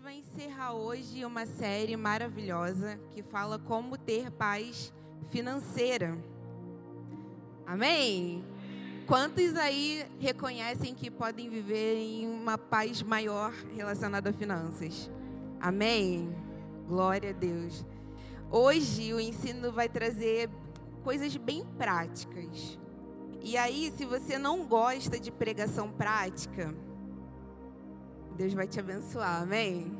gente vai encerrar hoje uma série maravilhosa que fala como ter paz financeira. Amém? Quantos aí reconhecem que podem viver em uma paz maior relacionada a finanças? Amém? Glória a Deus. Hoje o ensino vai trazer coisas bem práticas. E aí, se você não gosta de pregação prática, Deus vai te abençoar, amém?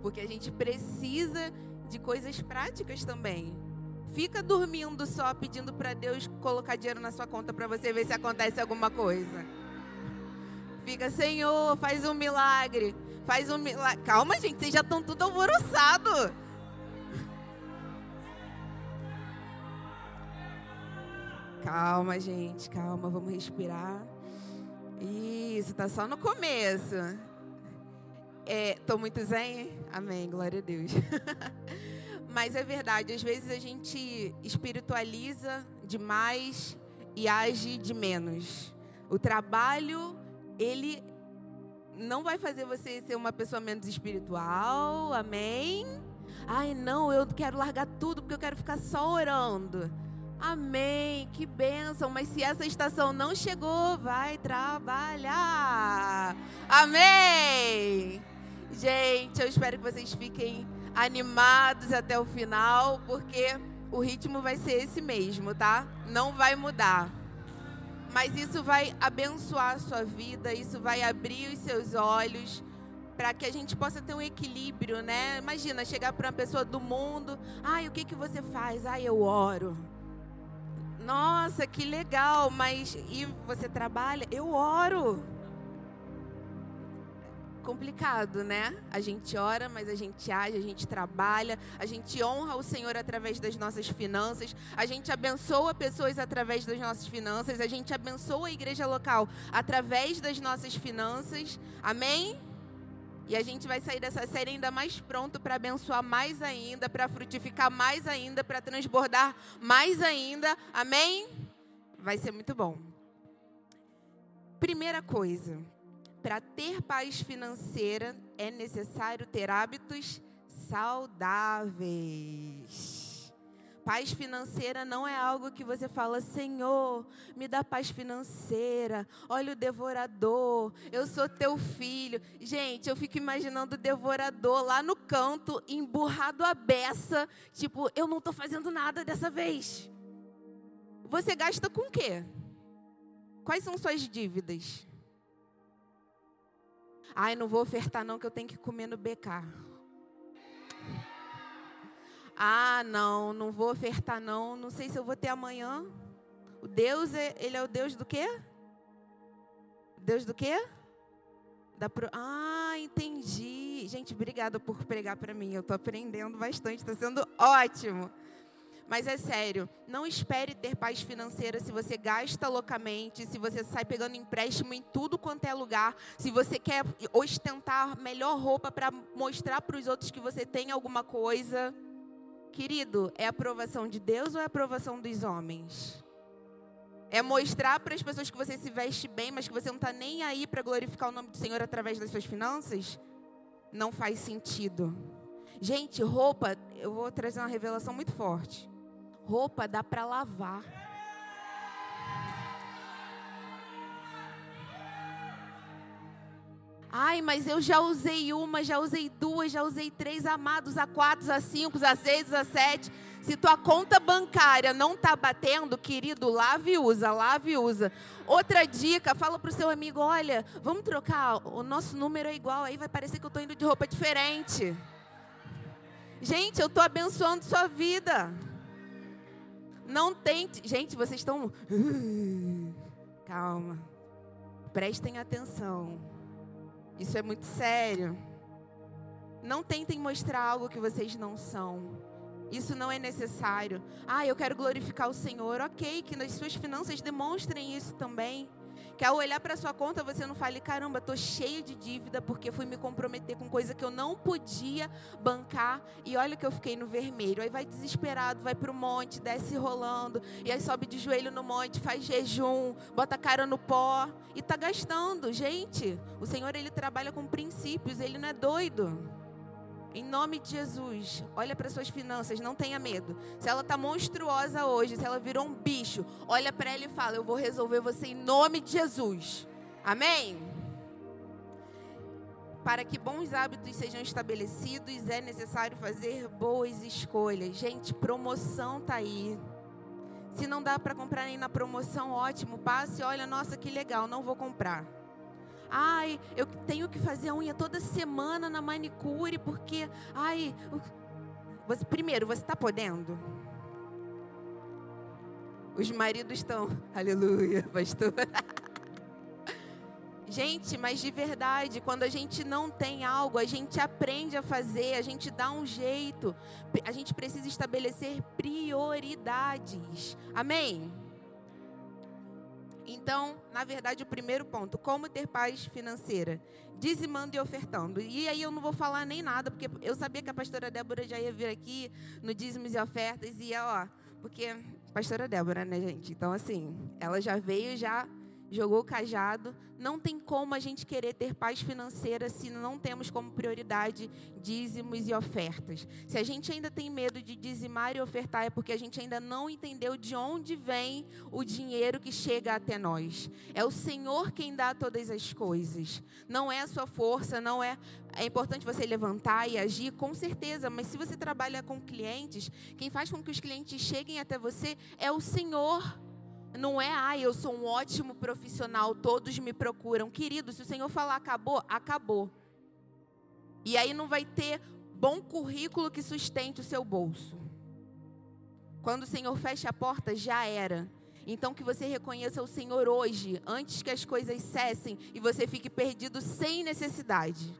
Porque a gente precisa de coisas práticas também. Fica dormindo só pedindo para Deus colocar dinheiro na sua conta para você ver se acontece alguma coisa. Fica, Senhor, faz um milagre. Faz um milagre. Calma, gente, vocês já estão tudo alvoroçado. Calma, gente, calma, vamos respirar. Isso, tá só no começo. É, tô muito zen? Amém, glória a Deus. Mas é verdade, às vezes a gente espiritualiza demais e age de menos. O trabalho, ele não vai fazer você ser uma pessoa menos espiritual, amém? Ai, não, eu quero largar tudo porque eu quero ficar só orando. Amém, que bênção. Mas se essa estação não chegou, vai trabalhar. Amém. Gente, eu espero que vocês fiquem animados até o final, porque o ritmo vai ser esse mesmo, tá? Não vai mudar. Mas isso vai abençoar a sua vida, isso vai abrir os seus olhos para que a gente possa ter um equilíbrio, né? Imagina chegar para uma pessoa do mundo, ai, o que que você faz? Ai, eu oro. Nossa, que legal, mas e você trabalha? Eu oro complicado, né? A gente ora, mas a gente age, a gente trabalha, a gente honra o Senhor através das nossas finanças, a gente abençoa pessoas através das nossas finanças, a gente abençoa a igreja local através das nossas finanças. Amém? E a gente vai sair dessa série ainda mais pronto para abençoar mais ainda, para frutificar mais ainda, para transbordar mais ainda. Amém? Vai ser muito bom. Primeira coisa, para ter paz financeira é necessário ter hábitos saudáveis. Paz financeira não é algo que você fala, Senhor, me dá paz financeira. Olha o devorador, eu sou teu filho. Gente, eu fico imaginando o devorador lá no canto, emburrado a beça, tipo, eu não estou fazendo nada dessa vez. Você gasta com o quê? Quais são suas dívidas? Ai, não vou ofertar não que eu tenho que comer no BK. Ah, não, não vou ofertar não, não sei se eu vou ter amanhã. O Deus, é, ele é o Deus do quê? Deus do quê? Da pro... Ah, entendi. Gente, obrigada por pregar para mim. Eu estou aprendendo bastante, está sendo ótimo. Mas é sério, não espere ter paz financeira se você gasta loucamente, se você sai pegando empréstimo em tudo quanto é lugar, se você quer ostentar melhor roupa para mostrar para os outros que você tem alguma coisa. Querido, é aprovação de Deus ou é aprovação dos homens? É mostrar para as pessoas que você se veste bem, mas que você não está nem aí para glorificar o nome do Senhor através das suas finanças? Não faz sentido. Gente, roupa, eu vou trazer uma revelação muito forte. Roupa dá para lavar. Ai, mas eu já usei uma, já usei duas, já usei três amados, a quatro, a cinco, a seis, a sete. Se tua conta bancária não tá batendo, querido, lave e usa, lave e usa. Outra dica, fala pro seu amigo, olha, vamos trocar, o nosso número é igual, aí vai parecer que eu tô indo de roupa diferente. Gente, eu tô abençoando sua vida. Não tente. Gente, vocês estão. Calma. Prestem atenção. Isso é muito sério. Não tentem mostrar algo que vocês não são. Isso não é necessário. Ah, eu quero glorificar o Senhor. Ok, que nas suas finanças demonstrem isso também. Que ao olhar para sua conta você não fale, caramba, tô cheio de dívida porque fui me comprometer com coisa que eu não podia bancar e olha que eu fiquei no vermelho. Aí vai desesperado, vai pro monte, desce rolando e aí sobe de joelho no monte, faz jejum, bota a cara no pó e tá gastando. Gente, o Senhor ele trabalha com princípios, ele não é doido. Em nome de Jesus, olha para suas finanças, não tenha medo. Se ela está monstruosa hoje, se ela virou um bicho, olha para ela e fala: Eu vou resolver você em nome de Jesus. Amém? Para que bons hábitos sejam estabelecidos, é necessário fazer boas escolhas. Gente, promoção tá aí. Se não dá para comprar nem na promoção, ótimo. Passe, olha, nossa, que legal, não vou comprar. Ai, eu tenho que fazer a unha toda semana na manicure porque, ai, você, primeiro, você está podendo? Os maridos estão, aleluia, pastor. Gente, mas de verdade, quando a gente não tem algo, a gente aprende a fazer, a gente dá um jeito. A gente precisa estabelecer prioridades. Amém? Então, na verdade, o primeiro ponto, como ter paz financeira? Dizimando e ofertando. E aí eu não vou falar nem nada, porque eu sabia que a pastora Débora já ia vir aqui no dízimos e ofertas e ó, porque pastora Débora, né, gente? Então, assim, ela já veio já jogou o cajado. Não tem como a gente querer ter paz financeira se não temos como prioridade dízimos e ofertas. Se a gente ainda tem medo de dizimar e ofertar, é porque a gente ainda não entendeu de onde vem o dinheiro que chega até nós. É o Senhor quem dá todas as coisas. Não é a sua força, não é. É importante você levantar e agir, com certeza, mas se você trabalha com clientes, quem faz com que os clientes cheguem até você é o Senhor. Não é, ah, eu sou um ótimo profissional, todos me procuram. Querido, se o Senhor falar acabou, acabou. E aí não vai ter bom currículo que sustente o seu bolso. Quando o Senhor fecha a porta, já era. Então que você reconheça o Senhor hoje, antes que as coisas cessem e você fique perdido sem necessidade.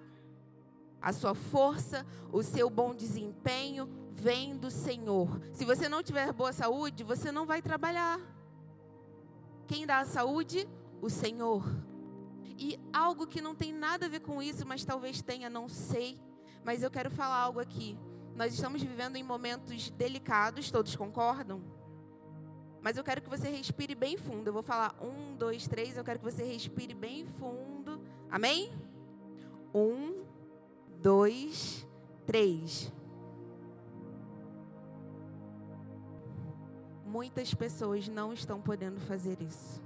A sua força, o seu bom desempenho vem do Senhor. Se você não tiver boa saúde, você não vai trabalhar. Quem dá a saúde? O Senhor. E algo que não tem nada a ver com isso, mas talvez tenha, não sei. Mas eu quero falar algo aqui. Nós estamos vivendo em momentos delicados, todos concordam? Mas eu quero que você respire bem fundo. Eu vou falar um, dois, três. Eu quero que você respire bem fundo. Amém? Um, dois, três. Muitas pessoas não estão podendo fazer isso.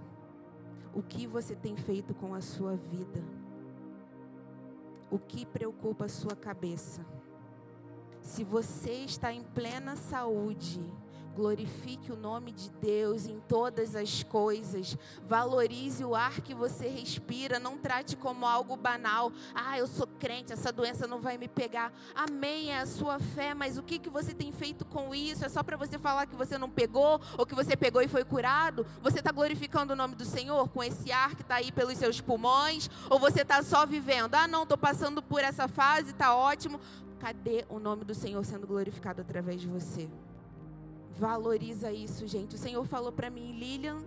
O que você tem feito com a sua vida? O que preocupa a sua cabeça? Se você está em plena saúde, Glorifique o nome de Deus em todas as coisas. Valorize o ar que você respira. Não trate como algo banal. Ah, eu sou crente, essa doença não vai me pegar. Amém, é a sua fé. Mas o que, que você tem feito com isso? É só para você falar que você não pegou ou que você pegou e foi curado? Você está glorificando o nome do Senhor com esse ar que está aí pelos seus pulmões? Ou você está só vivendo? Ah, não, estou passando por essa fase, está ótimo. Cadê o nome do Senhor sendo glorificado através de você? Valoriza isso, gente. O Senhor falou para mim, Lilian,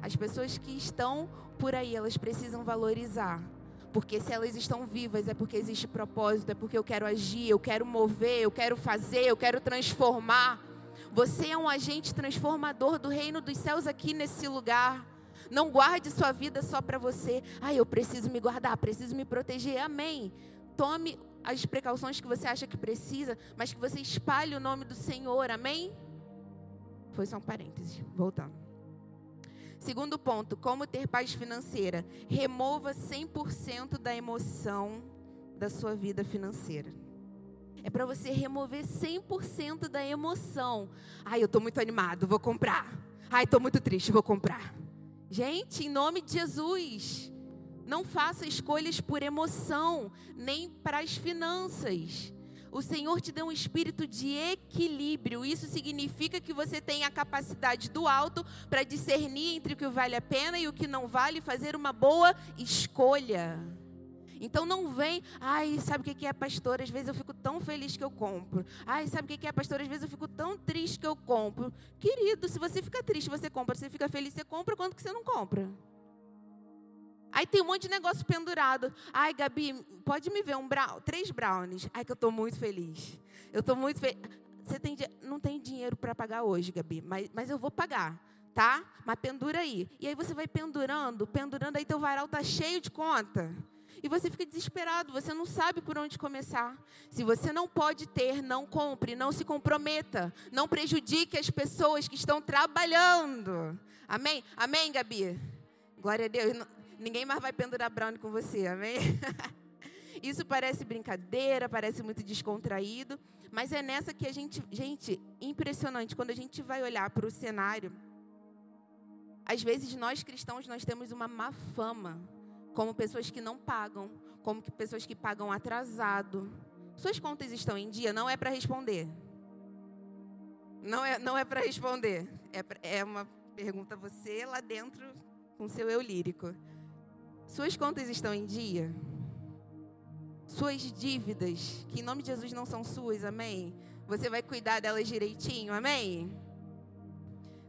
as pessoas que estão por aí, elas precisam valorizar. Porque se elas estão vivas é porque existe propósito, é porque eu quero agir, eu quero mover, eu quero fazer, eu quero transformar. Você é um agente transformador do reino dos céus aqui nesse lugar. Não guarde sua vida só para você. Ah, eu preciso me guardar, preciso me proteger. Amém. Tome as precauções que você acha que precisa, mas que você espalhe o nome do Senhor. Amém? Foi só um parêntese. Voltando. Segundo ponto, como ter paz financeira? Remova 100% da emoção da sua vida financeira. É para você remover 100% da emoção. Ai, eu estou muito animado, vou comprar. Ai, estou muito triste, vou comprar. Gente, em nome de Jesus, não faça escolhas por emoção, nem para as finanças. O Senhor te deu um espírito de equilíbrio. Isso significa que você tem a capacidade do alto para discernir entre o que vale a pena e o que não vale fazer uma boa escolha. Então não vem, ai, sabe o que é, pastor? Às vezes eu fico tão feliz que eu compro. Ai, sabe o que é, pastor? Às vezes eu fico tão triste que eu compro. Querido, se você fica triste, você compra. Se você fica feliz, você compra. Quanto que você não compra? Aí tem um monte de negócio pendurado. Ai, Gabi, pode me ver um três brownies. Ai, que eu estou muito feliz. Eu estou muito feliz. Você tem, não tem dinheiro para pagar hoje, Gabi, mas, mas eu vou pagar, tá? Mas pendura aí. E aí você vai pendurando, pendurando, aí teu varal tá cheio de conta. E você fica desesperado, você não sabe por onde começar. Se você não pode ter, não compre, não se comprometa, não prejudique as pessoas que estão trabalhando. Amém? Amém, Gabi? Glória a Deus. Ninguém mais vai pendurar brownie com você, amém? Isso parece brincadeira, parece muito descontraído, mas é nessa que a gente, gente, impressionante, quando a gente vai olhar para o cenário, às vezes nós cristãos nós temos uma má fama, como pessoas que não pagam, como que pessoas que pagam atrasado. Suas contas estão em dia? Não é para responder. Não é, não é para responder. É, é uma pergunta você lá dentro com seu eu lírico. Suas contas estão em dia? Suas dívidas, que em nome de Jesus não são suas, amém? Você vai cuidar delas direitinho, amém?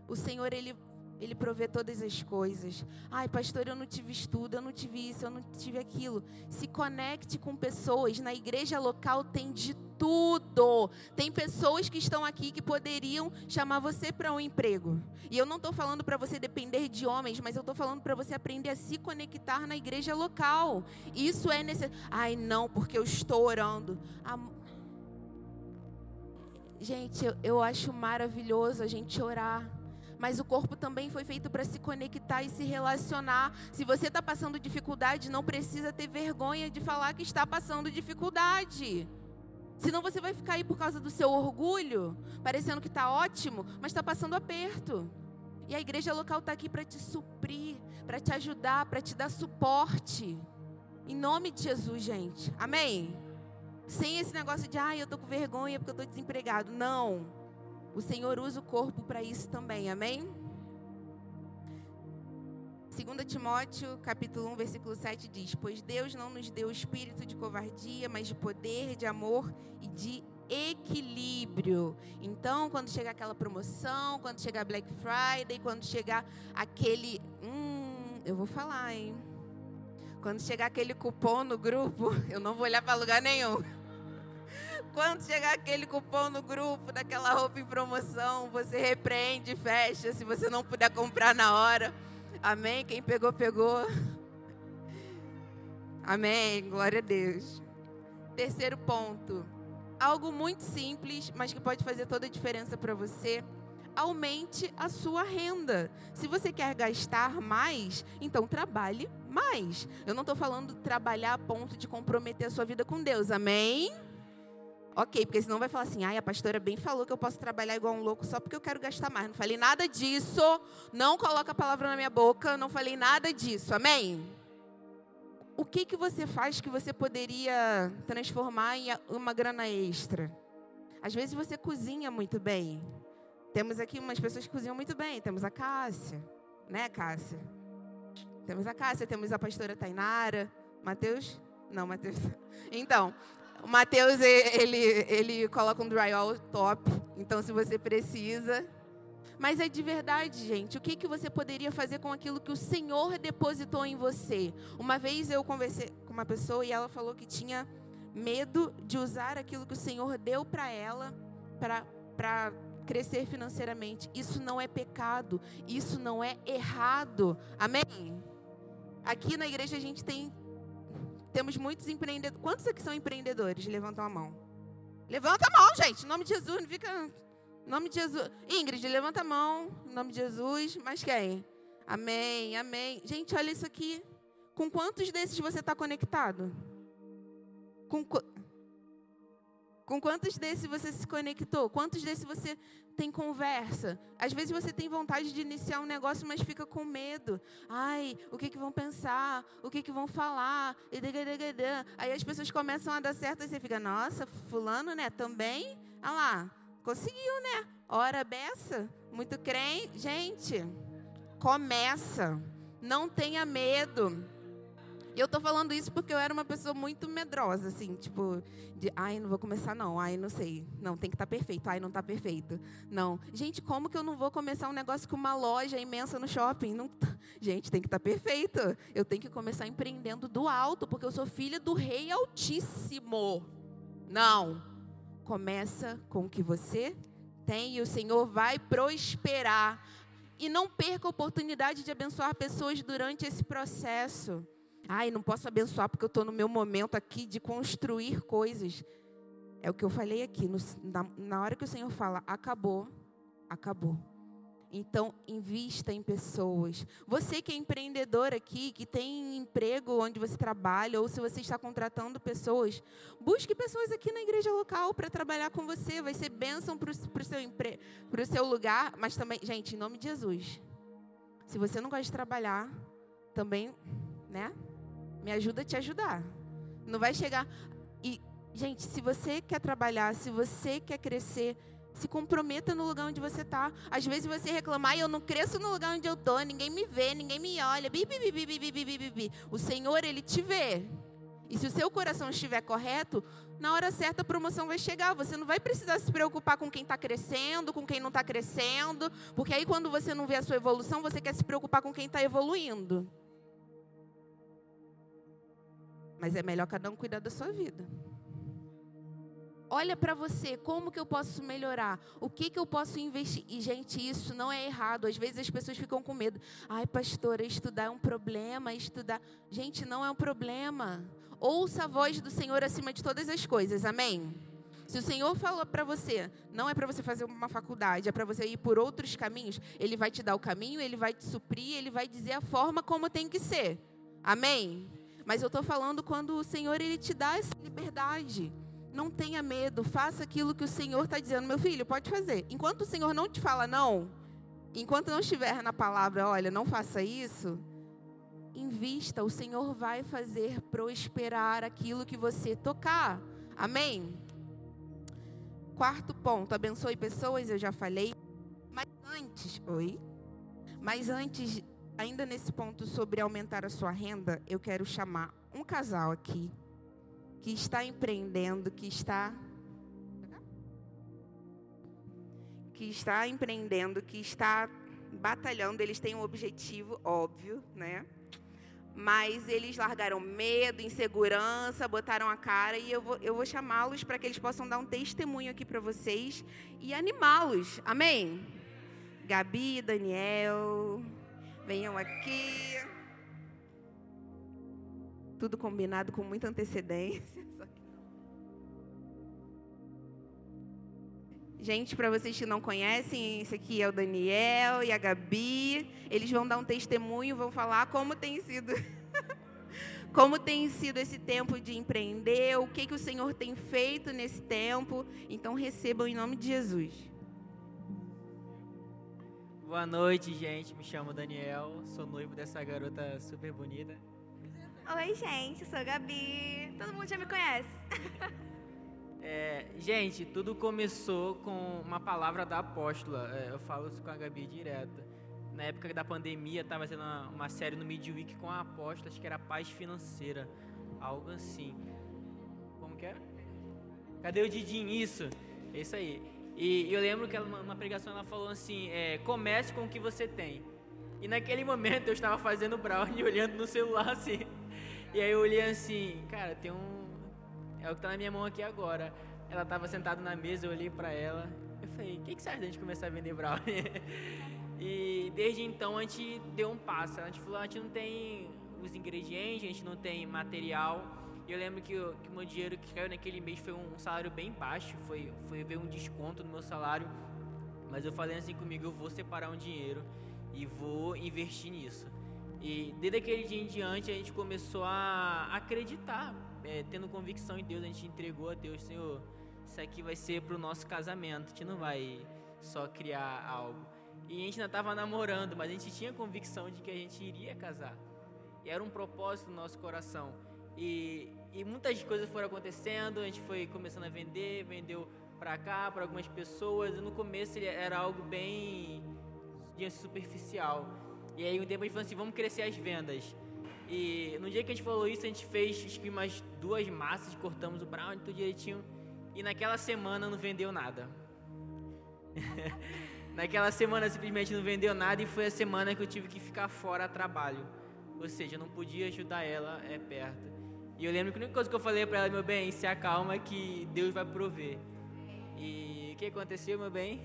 O Senhor, Ele, Ele provê todas as coisas. Ai, pastor, eu não tive estudo, eu não tive isso, eu não tive aquilo. Se conecte com pessoas. Na igreja local tem de tudo. Tem pessoas que estão aqui que poderiam chamar você para um emprego. E eu não estou falando para você depender de homens, mas eu estou falando para você aprender a se conectar na igreja local. Isso é necessário. Ai, não, porque eu estou orando. Gente, eu, eu acho maravilhoso a gente orar mas o corpo também foi feito para se conectar e se relacionar. Se você está passando dificuldade, não precisa ter vergonha de falar que está passando dificuldade. Senão você vai ficar aí por causa do seu orgulho, parecendo que está ótimo, mas está passando aperto. E a igreja local está aqui para te suprir, para te ajudar, para te dar suporte. Em nome de Jesus, gente. Amém? Sem esse negócio de, ai, ah, eu estou com vergonha porque eu estou desempregado. Não. O Senhor usa o corpo para isso também. Amém? 2 Timóteo, capítulo 1, versículo 7 diz: Pois Deus não nos deu espírito de covardia, mas de poder, de amor e de equilíbrio. Então, quando chegar aquela promoção, quando chegar Black Friday, quando chegar aquele. Hum, eu vou falar, hein? Quando chegar aquele cupom no grupo, eu não vou olhar para lugar nenhum. Quando chegar aquele cupom no grupo, daquela roupa em promoção, você repreende, fecha, se você não puder comprar na hora. Amém? Quem pegou, pegou. Amém. Glória a Deus. Terceiro ponto. Algo muito simples, mas que pode fazer toda a diferença para você. Aumente a sua renda. Se você quer gastar mais, então trabalhe mais. Eu não estou falando trabalhar a ponto de comprometer a sua vida com Deus. Amém? Ok, porque senão vai falar assim, ai, a pastora bem falou que eu posso trabalhar igual um louco só porque eu quero gastar mais. Não falei nada disso. Não coloca a palavra na minha boca. Não falei nada disso. Amém? O que, que você faz que você poderia transformar em uma grana extra? Às vezes você cozinha muito bem. Temos aqui umas pessoas que cozinham muito bem. Temos a Cássia, né, Cássia? Temos a Cássia, temos a pastora Tainara. Mateus? Não, Mateus. Então, o Matheus, ele, ele coloca um drywall top. Então, se você precisa. Mas é de verdade, gente. O que, que você poderia fazer com aquilo que o Senhor depositou em você? Uma vez eu conversei com uma pessoa e ela falou que tinha medo de usar aquilo que o Senhor deu para ela para crescer financeiramente. Isso não é pecado. Isso não é errado. Amém? Aqui na igreja a gente tem temos muitos empreendedores. Quantos aqui são empreendedores? Levantam a mão. Levanta a mão, gente. Em nome de Jesus, não fica. Em nome de Jesus. Ingrid, levanta a mão. Em nome de Jesus. Mas quem? Amém, amém. Gente, olha isso aqui. Com quantos desses você está conectado? Com, com quantos desses você se conectou? Quantos desses você tem conversa. Às vezes você tem vontade de iniciar um negócio, mas fica com medo. Ai, o que, que vão pensar? O que, que vão falar? Aí as pessoas começam a dar certo e você fica, nossa, fulano, né? Também? Ah lá, conseguiu, né? Hora beça, muito crente. Gente, começa. Não tenha medo. E eu tô falando isso porque eu era uma pessoa muito medrosa, assim, tipo, de, ai, não vou começar não, ai, não sei. Não, tem que estar tá perfeito, ai, não tá perfeito. Não. Gente, como que eu não vou começar um negócio com uma loja imensa no shopping? Não, tá, gente, tem que estar tá perfeito. Eu tenho que começar empreendendo do alto, porque eu sou filha do rei altíssimo. Não. Começa com o que você tem e o Senhor vai prosperar. E não perca a oportunidade de abençoar pessoas durante esse processo. Ai, não posso abençoar porque eu estou no meu momento aqui de construir coisas. É o que eu falei aqui. No, na, na hora que o Senhor fala, acabou, acabou. Então, invista em pessoas. Você que é empreendedor aqui, que tem emprego onde você trabalha, ou se você está contratando pessoas, busque pessoas aqui na igreja local para trabalhar com você. Vai ser bênção para o seu, empre... seu lugar, mas também, gente, em nome de Jesus. Se você não gosta de trabalhar, também, né? Me ajuda a te ajudar. Não vai chegar. E, gente, se você quer trabalhar, se você quer crescer, se comprometa no lugar onde você está. Às vezes você reclamar, eu não cresço no lugar onde eu estou, ninguém me vê, ninguém me olha. Bi, bi, bi, bi, bi, bi, bi. O Senhor, Ele te vê. E se o seu coração estiver correto, na hora certa a promoção vai chegar. Você não vai precisar se preocupar com quem está crescendo, com quem não está crescendo, porque aí quando você não vê a sua evolução, você quer se preocupar com quem está evoluindo. Mas é melhor cada um cuidar da sua vida. Olha para você, como que eu posso melhorar? O que que eu posso investir? E gente, isso não é errado. Às vezes as pessoas ficam com medo. Ai, pastora, estudar é um problema, estudar. Gente, não é um problema. Ouça a voz do Senhor acima de todas as coisas. Amém. Se o Senhor falou para você, não é para você fazer uma faculdade, é para você ir por outros caminhos, ele vai te dar o caminho, ele vai te suprir, ele vai dizer a forma como tem que ser. Amém. Mas eu estou falando quando o Senhor ele te dá essa liberdade. Não tenha medo, faça aquilo que o Senhor está dizendo. Meu filho, pode fazer. Enquanto o Senhor não te fala não, enquanto não estiver na palavra, olha, não faça isso, invista. O Senhor vai fazer prosperar aquilo que você tocar. Amém? Quarto ponto, abençoe pessoas, eu já falei. Mas antes, oi? Mas antes ainda nesse ponto sobre aumentar a sua renda, eu quero chamar um casal aqui que está empreendendo, que está que está empreendendo, que está batalhando, eles têm um objetivo óbvio, né? Mas eles largaram medo, insegurança, botaram a cara e eu vou, eu vou chamá-los para que eles possam dar um testemunho aqui para vocês e animá-los. Amém? Gabi, Daniel, Venham aqui. Tudo combinado com muita antecedência. Gente, para vocês que não conhecem, esse aqui é o Daniel e a Gabi. Eles vão dar um testemunho, vão falar como tem sido como tem sido esse tempo de empreender, o que que o Senhor tem feito nesse tempo. Então recebam em nome de Jesus. Boa noite, gente. Me chamo Daniel, sou noivo dessa garota super bonita. Oi, gente, sou a Gabi. Todo mundo já me conhece. É, gente, tudo começou com uma palavra da apóstola. É, eu falo isso com a Gabi direto. Na época da pandemia, estava fazendo uma, uma, série no Midweek com a apóstola, acho que era paz financeira, algo assim. Como que é? Cadê o Didinho? Isso, é isso aí. E eu lembro que ela, numa pregação ela falou assim: é, comece com o que você tem. E naquele momento eu estava fazendo brownie olhando no celular assim. E aí eu olhei assim, cara, tem um. É o que está na minha mão aqui agora. Ela estava sentada na mesa, eu olhei para ela. Eu falei: o que, que você acha da gente começar a vender brownie? e desde então a gente deu um passo. A gente falou: a gente não tem os ingredientes, a gente não tem material e eu lembro que, o, que o meu dinheiro que caiu naquele mês foi um salário bem baixo, foi, foi ver um desconto no meu salário. Mas eu falei assim comigo, eu vou separar um dinheiro e vou investir nisso. E desde aquele dia em diante a gente começou a acreditar, é, tendo convicção em Deus, a gente entregou a Deus, Senhor, isso aqui vai ser para o nosso casamento, a gente não vai só criar algo. E a gente ainda estava namorando, mas a gente tinha convicção de que a gente iria casar. E era um propósito no nosso coração. E, e muitas coisas foram acontecendo, a gente foi começando a vender, vendeu para cá, para algumas pessoas, e no começo era algo bem superficial. E aí um tempo a gente falou assim, vamos crescer as vendas. E no dia que a gente falou isso, a gente fez acho que umas duas massas, cortamos o brownie tudo direitinho. E naquela semana não vendeu nada. naquela semana simplesmente não vendeu nada e foi a semana que eu tive que ficar fora a trabalho. Ou seja, eu não podia ajudar ela é perto. E eu lembro que a única coisa que eu falei para ela, meu bem, se acalma que Deus vai prover. E o que aconteceu, meu bem?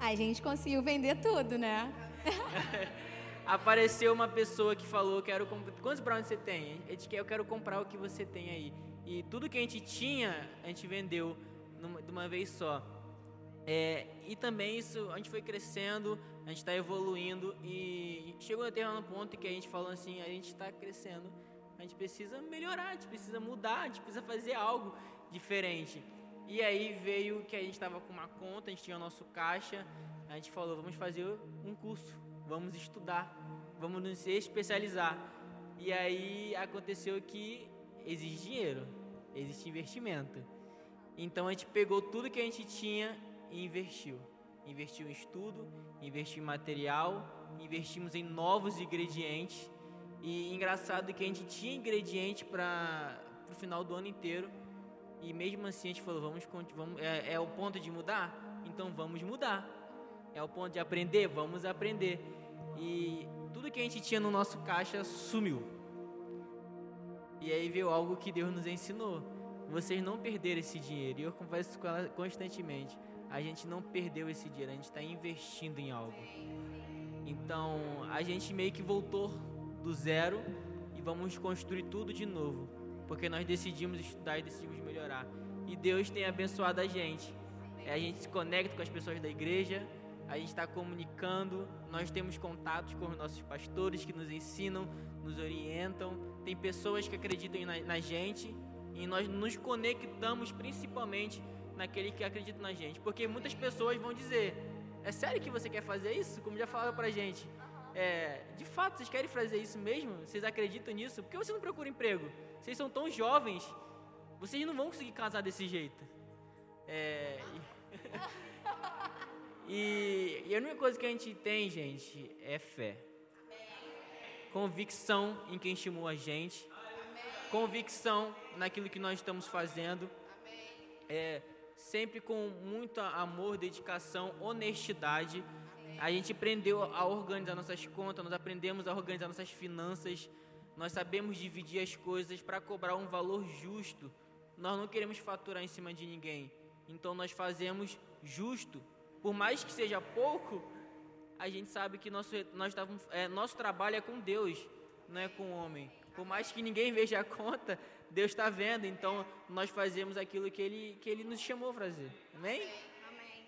A gente conseguiu vender tudo, né? Apareceu uma pessoa que falou, quero quantos brownies você tem? Gente quer, eu quero comprar o que você tem aí. E tudo que a gente tinha, a gente vendeu numa, de uma vez só. É, e também isso, a gente foi crescendo, a gente está evoluindo e chegou a determinado ponto que a gente falou assim, a gente está crescendo, a gente precisa melhorar, a gente precisa mudar, a gente precisa fazer algo diferente. E aí veio que a gente estava com uma conta, a gente tinha o nosso caixa, a gente falou, vamos fazer um curso, vamos estudar, vamos nos especializar. E aí aconteceu que exige dinheiro, existe investimento. Então a gente pegou tudo que a gente tinha e investiu. Investiu em estudo, investiu em material, investimos em novos ingredientes. E engraçado que a gente tinha ingrediente para o final do ano inteiro. E mesmo assim a gente falou, vamos, vamos é, é o ponto de mudar? Então vamos mudar. É o ponto de aprender? Vamos aprender. E tudo que a gente tinha no nosso caixa sumiu. E aí veio algo que Deus nos ensinou. Vocês não perderam esse dinheiro. E eu converso com ela constantemente a gente não perdeu esse dinheiro, a gente está investindo em algo. Então, a gente meio que voltou do zero e vamos construir tudo de novo, porque nós decidimos estudar e decidimos melhorar. E Deus tem abençoado a gente. É, a gente se conecta com as pessoas da igreja, a gente está comunicando, nós temos contatos com os nossos pastores que nos ensinam, nos orientam. Tem pessoas que acreditam na, na gente e nós nos conectamos principalmente naquele que acredita na gente. Porque muitas pessoas vão dizer: É sério que você quer fazer isso? Como já falaram pra gente. É, de fato, vocês querem fazer isso mesmo? Vocês acreditam nisso? Por que você não procura emprego? Vocês são tão jovens, vocês não vão conseguir casar desse jeito. É, e, e a única coisa que a gente tem, gente, é fé. Convicção em quem estimou a gente. Convicção naquilo que nós estamos fazendo. É, sempre com muito amor, dedicação, honestidade. A gente aprendeu a organizar nossas contas, nós aprendemos a organizar nossas finanças, nós sabemos dividir as coisas para cobrar um valor justo. Nós não queremos faturar em cima de ninguém, então nós fazemos justo. Por mais que seja pouco, a gente sabe que nosso, nós é, nosso trabalho é com Deus, não é com o homem. Por mais que ninguém veja a conta, Deus está vendo, então nós fazemos aquilo que Ele, que ele nos chamou para fazer. Amém? Amém.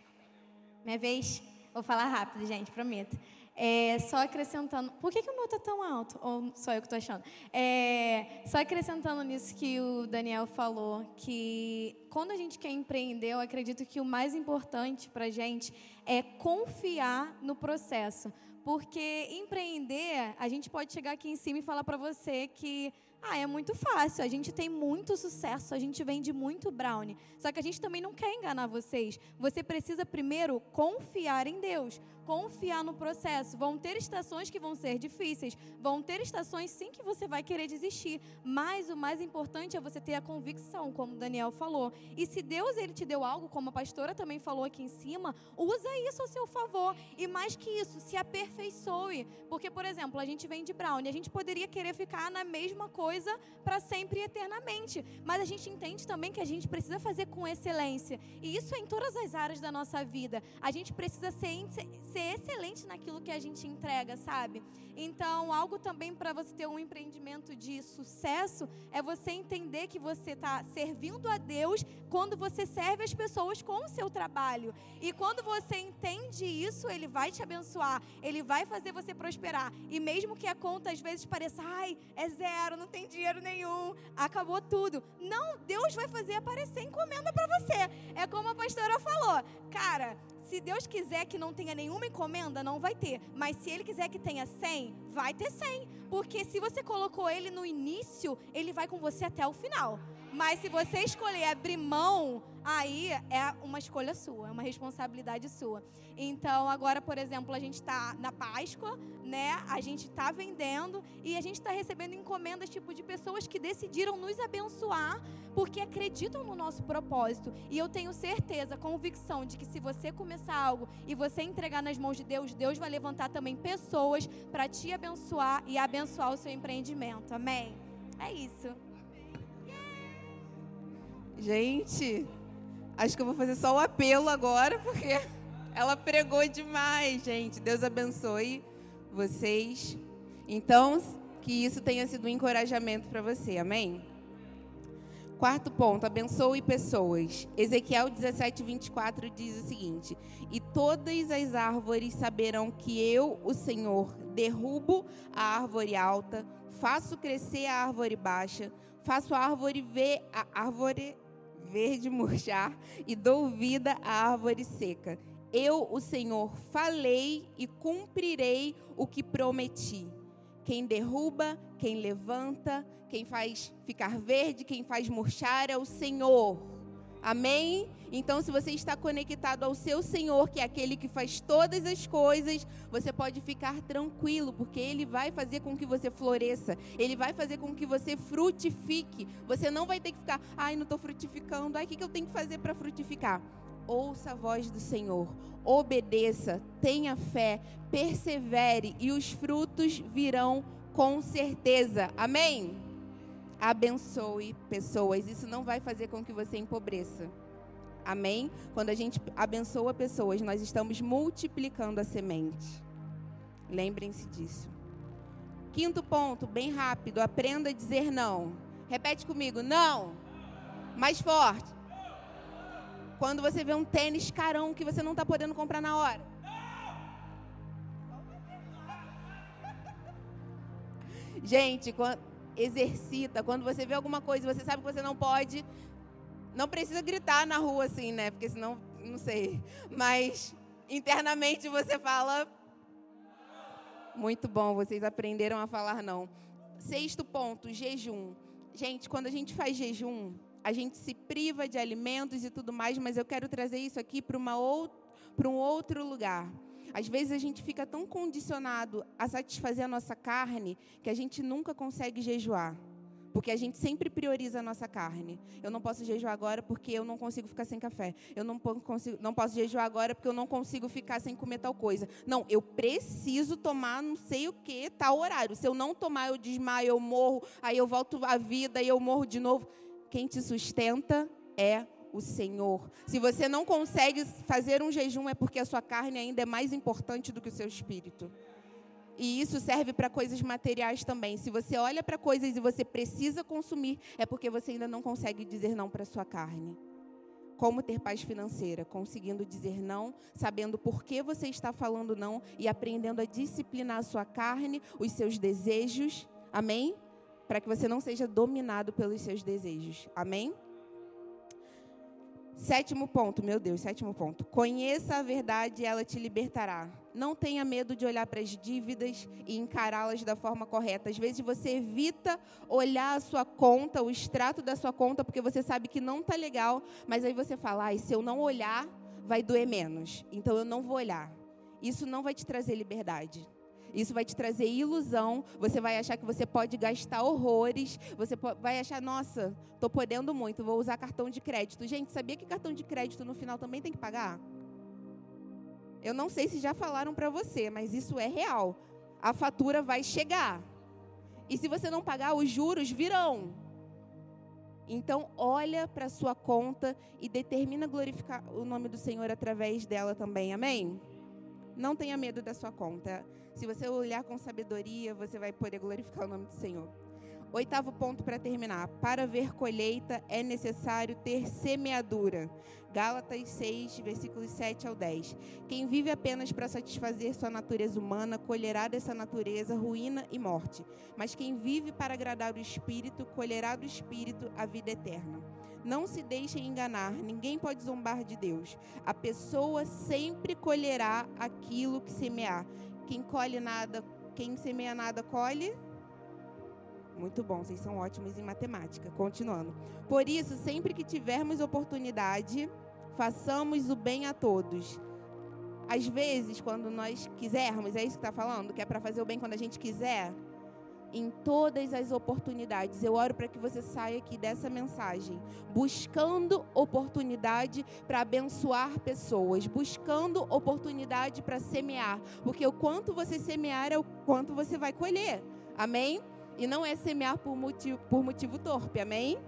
Minha vez, vou falar rápido, gente, prometo. É, só acrescentando. Por que, que o meu está tão alto? Ou só eu que estou achando? É, só acrescentando nisso que o Daniel falou, que quando a gente quer empreender, eu acredito que o mais importante para a gente é confiar no processo. Porque empreender, a gente pode chegar aqui em cima e falar para você que ah, é muito fácil. A gente tem muito sucesso, a gente vende muito brownie. Só que a gente também não quer enganar vocês. Você precisa primeiro confiar em Deus confiar no processo. Vão ter estações que vão ser difíceis, vão ter estações sim que você vai querer desistir, mas o mais importante é você ter a convicção, como Daniel falou. E se Deus ele te deu algo, como a pastora também falou aqui em cima, usa isso a seu favor. E mais que isso, se aperfeiçoe. Porque, por exemplo, a gente vem de brownie, a gente poderia querer ficar na mesma coisa para sempre e eternamente, mas a gente entende também que a gente precisa fazer com excelência. E isso é em todas as áreas da nossa vida. A gente precisa ser ser excelente naquilo que a gente entrega, sabe? Então, algo também para você ter um empreendimento de sucesso é você entender que você está servindo a Deus quando você serve as pessoas com o seu trabalho. E quando você entende isso, Ele vai te abençoar, Ele vai fazer você prosperar. E mesmo que a conta às vezes pareça, ai, é zero, não tem dinheiro nenhum, acabou tudo. Não, Deus vai fazer aparecer encomenda para você. É como a pastora falou, cara, se Deus quiser que não tenha nenhuma encomenda, não vai ter. Mas se Ele quiser que tenha 100, vai ter 100. Porque se você colocou Ele no início, Ele vai com você até o final. Mas se você escolher abrir mão, aí é uma escolha sua, é uma responsabilidade sua. Então, agora, por exemplo, a gente está na Páscoa, né? A gente está vendendo e a gente está recebendo encomendas tipo de pessoas que decidiram nos abençoar porque acreditam no nosso propósito. E eu tenho certeza, convicção de que se você começar algo e você entregar nas mãos de Deus, Deus vai levantar também pessoas para te abençoar e abençoar o seu empreendimento. Amém. É isso. Gente, acho que eu vou fazer só o apelo agora, porque ela pregou demais, gente. Deus abençoe vocês. Então, que isso tenha sido um encorajamento para você, amém? Quarto ponto, abençoe pessoas. Ezequiel 17, 24 diz o seguinte: E todas as árvores saberão que eu, o Senhor, derrubo a árvore alta, faço crescer a árvore baixa, faço a árvore ver a árvore verde murchar e dou vida à árvore seca. Eu, o Senhor, falei e cumprirei o que prometi. Quem derruba, quem levanta, quem faz ficar verde, quem faz murchar é o Senhor. Amém? Então, se você está conectado ao seu Senhor, que é aquele que faz todas as coisas, você pode ficar tranquilo, porque Ele vai fazer com que você floresça, Ele vai fazer com que você frutifique. Você não vai ter que ficar, ai, não estou frutificando, ai, o que eu tenho que fazer para frutificar? ouça a voz do Senhor, obedeça, tenha fé, persevere e os frutos virão com certeza. Amém? Abençoe pessoas. Isso não vai fazer com que você empobreça. Amém? Quando a gente abençoa pessoas, nós estamos multiplicando a semente. Lembrem-se disso. Quinto ponto, bem rápido, aprenda a dizer não. Repete comigo, não. Mais forte. Quando você vê um tênis carão que você não está podendo comprar na hora. Gente, quando, exercita. Quando você vê alguma coisa você sabe que você não pode, não precisa gritar na rua assim, né? Porque senão, não sei. Mas internamente você fala. Muito bom, vocês aprenderam a falar não. Sexto ponto, jejum. Gente, quando a gente faz jejum, a gente se priva de alimentos e tudo mais, mas eu quero trazer isso aqui para um outro lugar. Às vezes a gente fica tão condicionado a satisfazer a nossa carne que a gente nunca consegue jejuar. Porque a gente sempre prioriza a nossa carne. Eu não posso jejuar agora porque eu não consigo ficar sem café. Eu não, consigo, não posso jejuar agora porque eu não consigo ficar sem comer tal coisa. Não, eu preciso tomar não sei o que, tal horário. Se eu não tomar, eu desmaio, eu morro, aí eu volto à vida e eu morro de novo quem te sustenta é o Senhor. Se você não consegue fazer um jejum, é porque a sua carne ainda é mais importante do que o seu espírito. E isso serve para coisas materiais também. Se você olha para coisas e você precisa consumir, é porque você ainda não consegue dizer não para a sua carne. Como ter paz financeira? Conseguindo dizer não, sabendo por que você está falando não e aprendendo a disciplinar a sua carne, os seus desejos. Amém? para que você não seja dominado pelos seus desejos. Amém? Sétimo ponto, meu Deus, sétimo ponto. Conheça a verdade e ela te libertará. Não tenha medo de olhar para as dívidas e encará-las da forma correta. Às vezes você evita olhar a sua conta, o extrato da sua conta, porque você sabe que não está legal, mas aí você fala: ah, se eu não olhar, vai doer menos. Então eu não vou olhar. Isso não vai te trazer liberdade. Isso vai te trazer ilusão. Você vai achar que você pode gastar horrores. Você vai achar, nossa, estou podendo muito, vou usar cartão de crédito. Gente, sabia que cartão de crédito no final também tem que pagar? Eu não sei se já falaram para você, mas isso é real. A fatura vai chegar. E se você não pagar, os juros virão. Então, olha para sua conta e determina glorificar o nome do Senhor através dela também. Amém? Não tenha medo da sua conta. Se você olhar com sabedoria, você vai poder glorificar o nome do Senhor. Oitavo ponto para terminar. Para ver colheita é necessário ter semeadura. Gálatas 6, versículos 7 ao 10. Quem vive apenas para satisfazer sua natureza humana colherá dessa natureza ruína e morte. Mas quem vive para agradar o Espírito colherá do Espírito a vida eterna. Não se deixem enganar, ninguém pode zombar de Deus. A pessoa sempre colherá aquilo que semear. Quem colhe nada, quem semeia nada colhe Muito bom, vocês são ótimos em matemática. Continuando. Por isso, sempre que tivermos oportunidade, façamos o bem a todos. Às vezes, quando nós quisermos, é isso que está falando, que é para fazer o bem quando a gente quiser, em todas as oportunidades. Eu oro para que você saia aqui dessa mensagem, buscando oportunidade para abençoar pessoas, buscando oportunidade para semear, porque o quanto você semear é o quanto você vai colher. Amém? E não é semear por motivo, por motivo torpe, amém?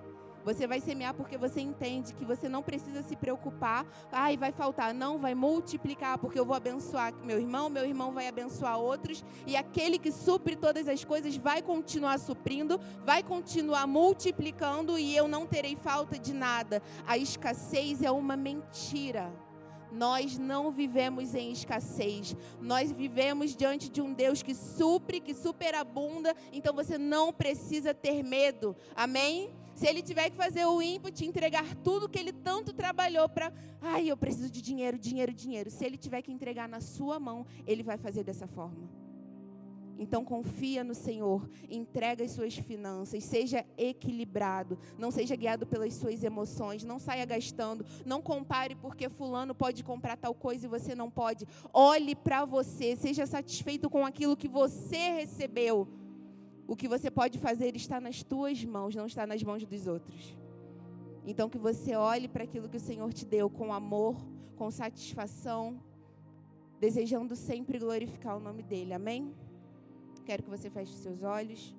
Você vai semear porque você entende que você não precisa se preocupar. Ai, vai faltar. Não, vai multiplicar, porque eu vou abençoar meu irmão, meu irmão vai abençoar outros. E aquele que supre todas as coisas vai continuar suprindo, vai continuar multiplicando e eu não terei falta de nada. A escassez é uma mentira. Nós não vivemos em escassez. Nós vivemos diante de um Deus que supre, que superabunda. Então você não precisa ter medo. Amém? Se ele tiver que fazer o input, entregar tudo que ele tanto trabalhou para, ai, eu preciso de dinheiro, dinheiro, dinheiro. Se ele tiver que entregar na sua mão, ele vai fazer dessa forma. Então confia no Senhor, entrega as suas finanças, seja equilibrado, não seja guiado pelas suas emoções, não saia gastando, não compare porque fulano pode comprar tal coisa e você não pode. Olhe para você, seja satisfeito com aquilo que você recebeu. O que você pode fazer está nas tuas mãos, não está nas mãos dos outros. Então que você olhe para aquilo que o Senhor te deu com amor, com satisfação, desejando sempre glorificar o nome dele. Amém? Quero que você feche seus olhos.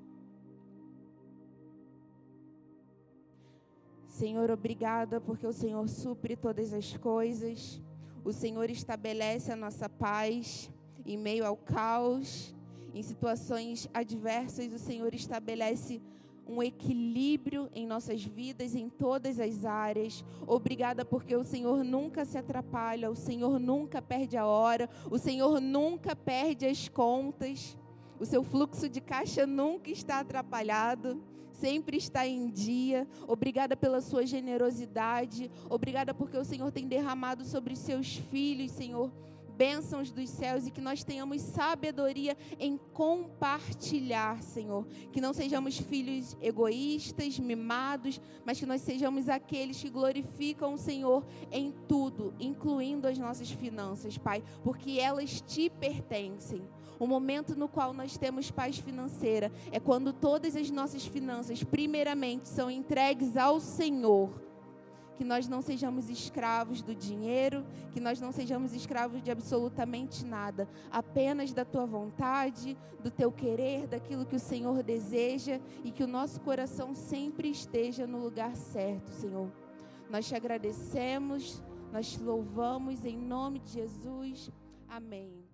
Senhor, obrigada porque o Senhor supre todas as coisas. O Senhor estabelece a nossa paz em meio ao caos. Em situações adversas, o Senhor estabelece um equilíbrio em nossas vidas, em todas as áreas. Obrigada porque o Senhor nunca se atrapalha, o Senhor nunca perde a hora, o Senhor nunca perde as contas. O seu fluxo de caixa nunca está atrapalhado, sempre está em dia. Obrigada pela sua generosidade. Obrigada porque o Senhor tem derramado sobre os seus filhos, Senhor bênçãos dos céus e que nós tenhamos sabedoria em compartilhar, Senhor. Que não sejamos filhos egoístas, mimados, mas que nós sejamos aqueles que glorificam o Senhor em tudo, incluindo as nossas finanças, Pai, porque elas te pertencem. O momento no qual nós temos paz financeira é quando todas as nossas finanças, primeiramente, são entregues ao Senhor que nós não sejamos escravos do dinheiro, que nós não sejamos escravos de absolutamente nada, apenas da tua vontade, do teu querer, daquilo que o Senhor deseja e que o nosso coração sempre esteja no lugar certo, Senhor. Nós te agradecemos, nós te louvamos em nome de Jesus. Amém.